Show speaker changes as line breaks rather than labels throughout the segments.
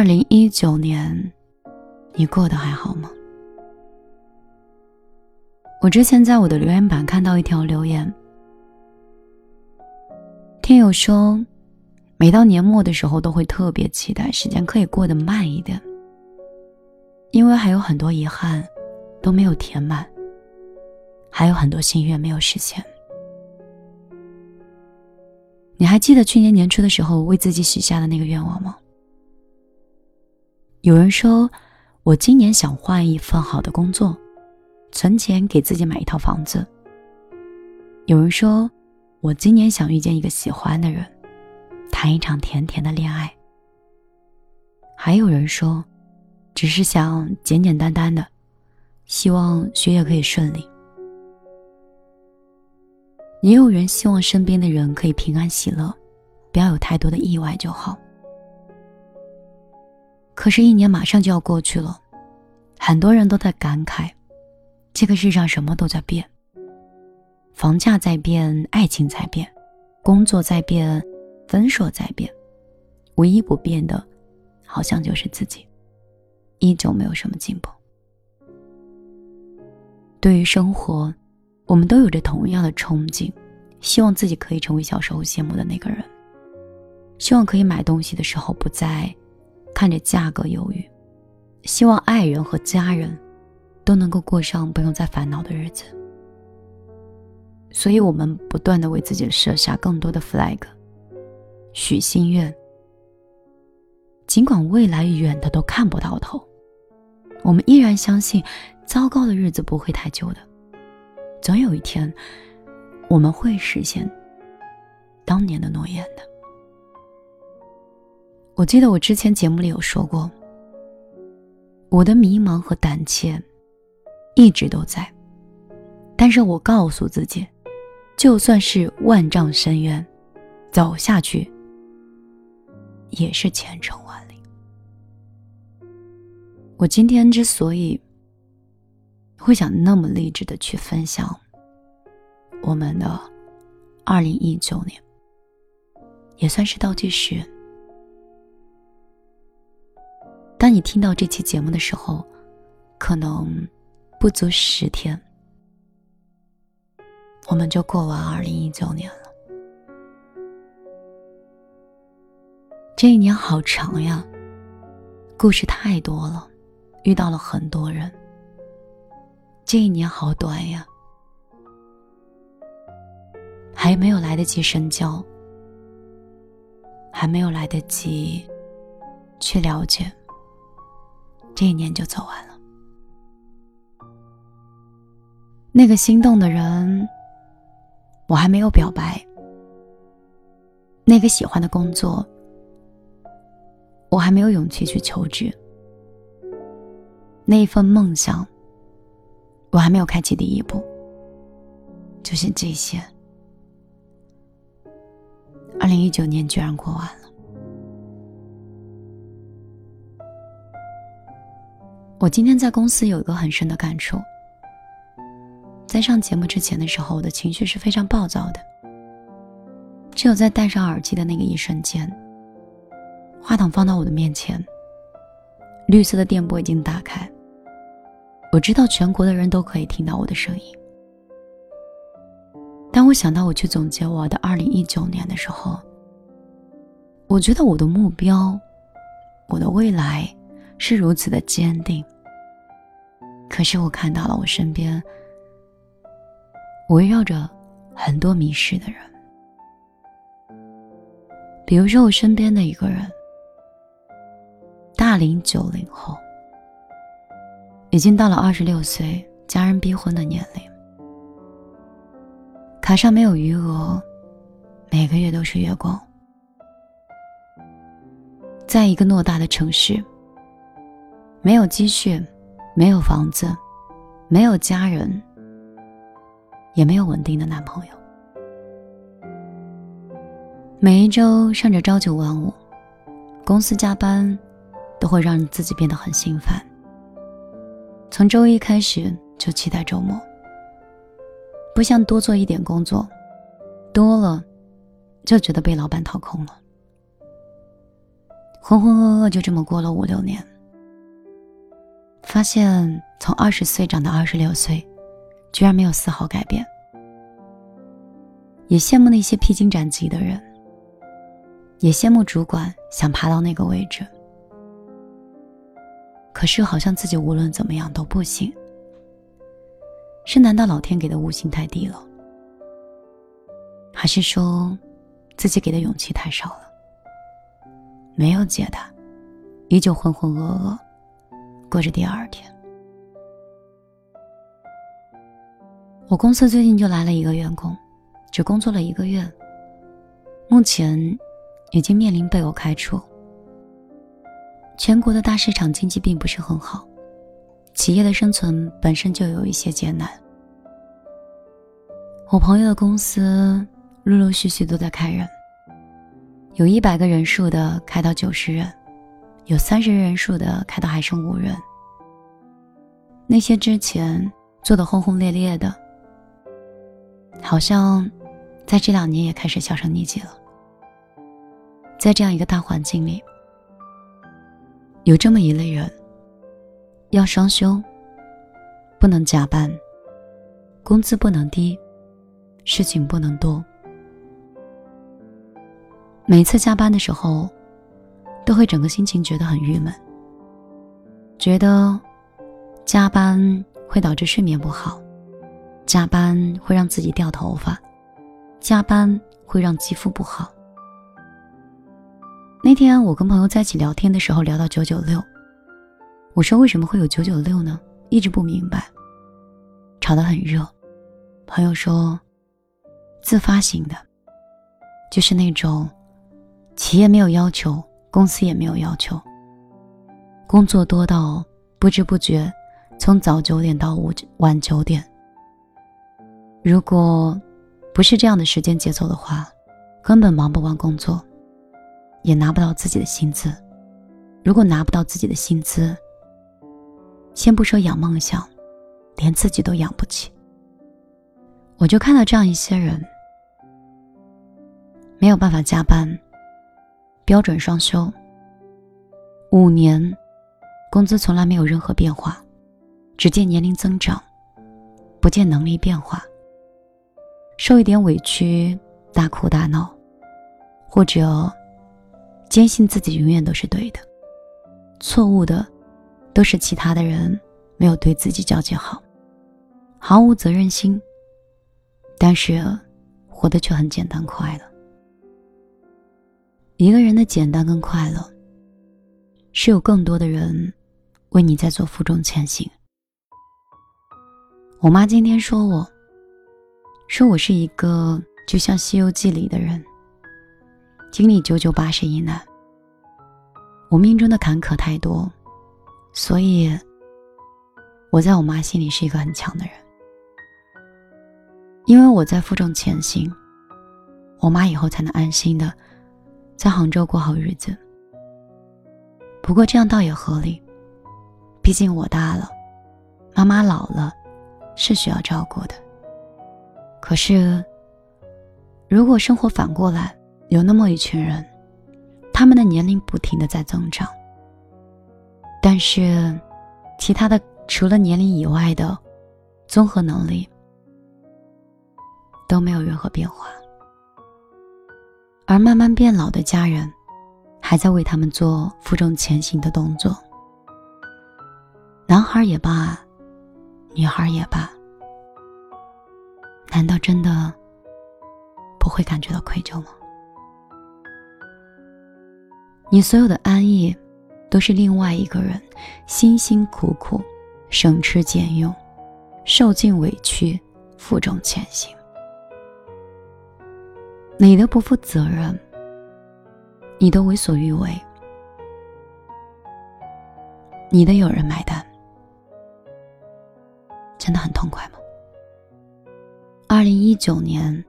二零一九年，你过得还好吗？我之前在我的留言板看到一条留言，听友说，每到年末的时候都会特别期待时间可以过得慢一点，因为还有很多遗憾都没有填满，还有很多心愿没有实现。你还记得去年年初的时候为自己许下的那个愿望吗？有人说，我今年想换一份好的工作。存钱给自己买一套房子。有人说，我今年想遇见一个喜欢的人，谈一场甜甜的恋爱。还有人说，只是想简简单单的，希望学业可以顺利。也有人希望身边的人可以平安喜乐，不要有太多的意外就好。可是，一年马上就要过去了，很多人都在感慨。这个世上什么都在变，房价在变，爱情在变，工作在变，分数在变，唯一不变的，好像就是自己，依旧没有什么进步。对于生活，我们都有着同样的憧憬，希望自己可以成为小时候羡慕的那个人，希望可以买东西的时候不再看着价格犹豫，希望爱人和家人。都能够过上不用再烦恼的日子，所以我们不断的为自己设下更多的 flag，许心愿。尽管未来远的都看不到头，我们依然相信，糟糕的日子不会太久的，总有一天，我们会实现当年的诺言的。我记得我之前节目里有说过，我的迷茫和胆怯。一直都在，但是我告诉自己，就算是万丈深渊，走下去也是前程万里。我今天之所以会想那么励志的去分享我们的二零一九年，也算是倒计时。听到这期节目的时候，可能。不足十天，我们就过完二零一九年了。这一年好长呀，故事太多了，遇到了很多人。这一年好短呀，还没有来得及深交，还没有来得及去了解，这一年就走完了。那个心动的人，我还没有表白；那个喜欢的工作，我还没有勇气去求职；那一份梦想，我还没有开启第一步。就是这些，二零一九年居然过完了。我今天在公司有一个很深的感触。在上节目之前的时候，我的情绪是非常暴躁的。只有在戴上耳机的那个一瞬间，话筒放到我的面前，绿色的电波已经打开。我知道全国的人都可以听到我的声音。当我想到我去总结我的二零一九年的时候，我觉得我的目标，我的未来是如此的坚定。可是我看到了我身边。围绕着很多迷失的人，比如说我身边的一个人，大龄九零后，已经到了二十六岁，家人逼婚的年龄，卡上没有余额，每个月都是月光，在一个偌大的城市，没有积蓄，没有房子，没有家人。也没有稳定的男朋友，每一周上着朝九晚五，公司加班都会让自己变得很心烦。从周一开始就期待周末，不想多做一点工作，多了就觉得被老板掏空了。浑浑噩噩就这么过了五六年，发现从二十岁长到二十六岁，居然没有丝毫改变。也羡慕那些披荆斩棘的人，也羡慕主管想爬到那个位置。可是好像自己无论怎么样都不行。是难道老天给的悟性太低了，还是说自己给的勇气太少了？没有解答，依旧浑浑噩噩过着第二天。我公司最近就来了一个员工。只工作了一个月，目前已经面临被我开除。全国的大市场经济并不是很好，企业的生存本身就有一些艰难。我朋友的公司陆陆续续都在开人，有一百个人数的开到九十人，有三十人数的开到还剩五人。那些之前做的轰轰烈烈的，好像。在这两年也开始销声匿迹了。在这样一个大环境里，有这么一类人，要双休，不能加班，工资不能低，事情不能多。每次加班的时候，都会整个心情觉得很郁闷，觉得加班会导致睡眠不好，加班会让自己掉头发。加班会让肌肤不好。那天我跟朋友在一起聊天的时候，聊到九九六，我说为什么会有九九六呢？一直不明白，吵得很热。朋友说，自发型的，就是那种企业没有要求，公司也没有要求，工作多到不知不觉从早九点到午晚九点。如果不是这样的时间节奏的话，根本忙不完工作，也拿不到自己的薪资。如果拿不到自己的薪资，先不说养梦想，连自己都养不起。我就看到这样一些人，没有办法加班，标准双休，五年，工资从来没有任何变化，只见年龄增长，不见能力变化。受一点委屈，大哭大闹，或者坚信自己永远都是对的，错误的都是其他的人没有对自己交接好，毫无责任心。但是活得却很简单快乐。一个人的简单跟快乐，是有更多的人为你在做负重前行。我妈今天说我。说我是一个就像《西游记》里的人，经历九九八十一难。我命中的坎坷太多，所以我在我妈心里是一个很强的人。因为我在负重前行，我妈以后才能安心的在杭州过好日子。不过这样倒也合理，毕竟我大了，妈妈老了，是需要照顾的。可是，如果生活反过来，有那么一群人，他们的年龄不停的在增长，但是，其他的除了年龄以外的综合能力都没有任何变化，而慢慢变老的家人，还在为他们做负重前行的动作。男孩也罢，女孩也罢。难道真的不会感觉到愧疚吗？你所有的安逸，都是另外一个人辛辛苦苦、省吃俭用、受尽委屈、负重前行。你的不负责任，你的为所欲为，你的有人买单，真的很痛快吗？二零一九年，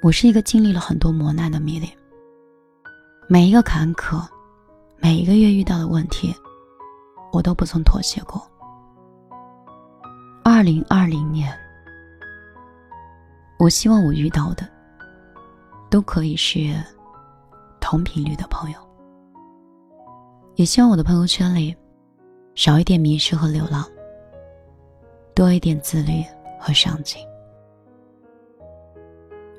我是一个经历了很多磨难的米粒。每一个坎坷，每一个月遇到的问题，我都不曾妥协过。二零二零年，我希望我遇到的，都可以是同频率的朋友。也希望我的朋友圈里少一点迷失和流浪，多一点自律和上进。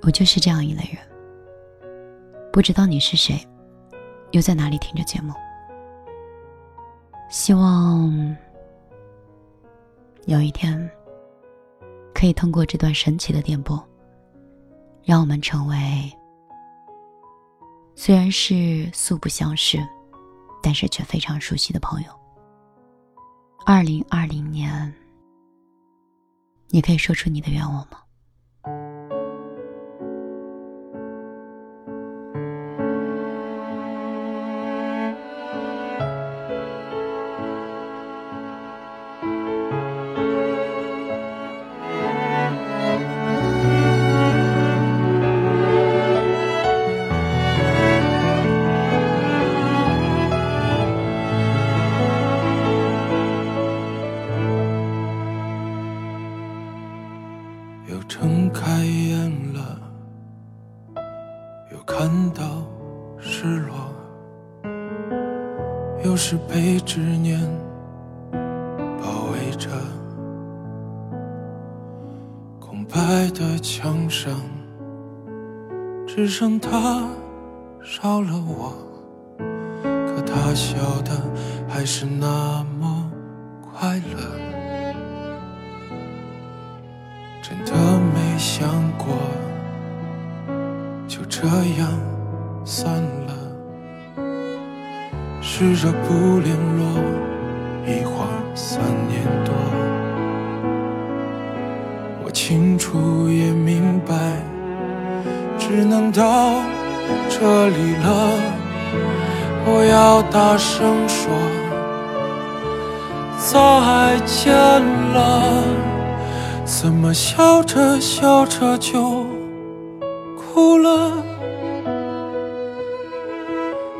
我就是这样一类人。不知道你是谁，又在哪里听着节目？希望有一天可以通过这段神奇的电波，让我们成为虽然是素不相识，但是却非常熟悉的朋友。二零二零年，你可以说出你的愿望吗？
又睁开眼了，又看到失落，又是被执念包围着，空白的墙上只剩他，少了我。可他笑的还是那么快乐，真的没想过就这样散了。试着不联络，一晃三年多。我清楚也明白，只能到这里了。我要大声说再见了，怎么笑着笑着就哭了？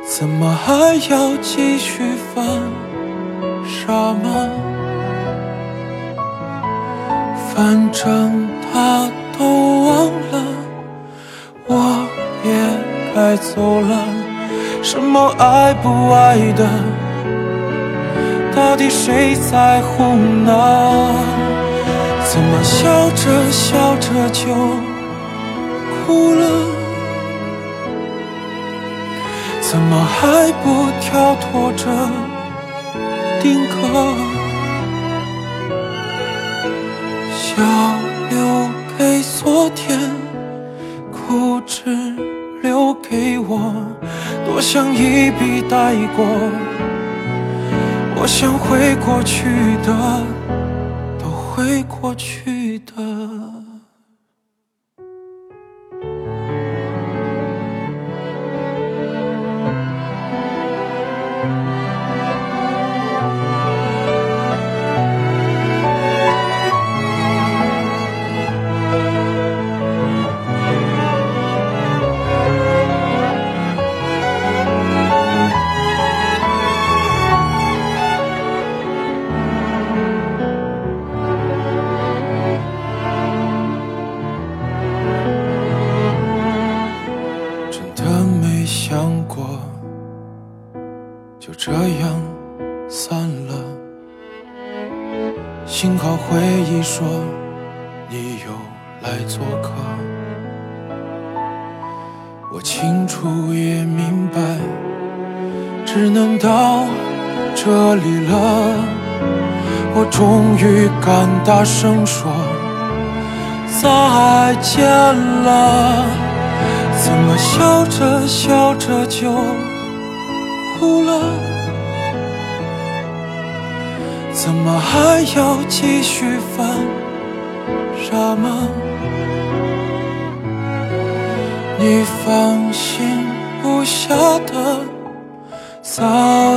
怎么还要继续犯傻吗？反正他都忘了，我也该走了。什么爱不爱的，到底谁在乎呢？怎么笑着笑着就哭了？怎么还不跳脱着定格？笑留给昨天，哭只留给我，多想一笔带过。我想回过去的，都回过去的。来做客。我清楚也明白，只能到这里了。我终于敢大声说再见了，怎么笑着笑着就哭了？怎么还要继续犯傻吗？你放心不下的早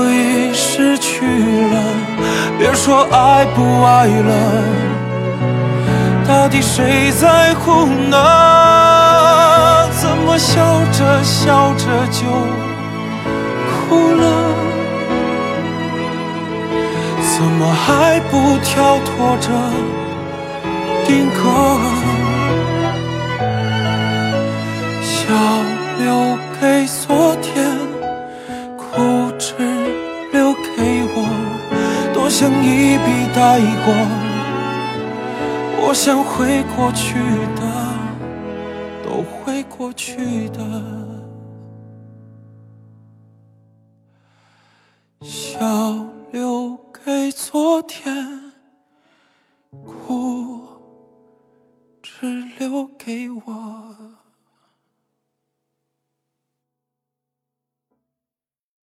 已失去了，别说爱不爱了，到底谁在乎呢？怎么笑着笑着就哭了？怎么还不跳脱着定格？笑留给昨天哭只留给我多想一笔带过我想会过去的都会过去的。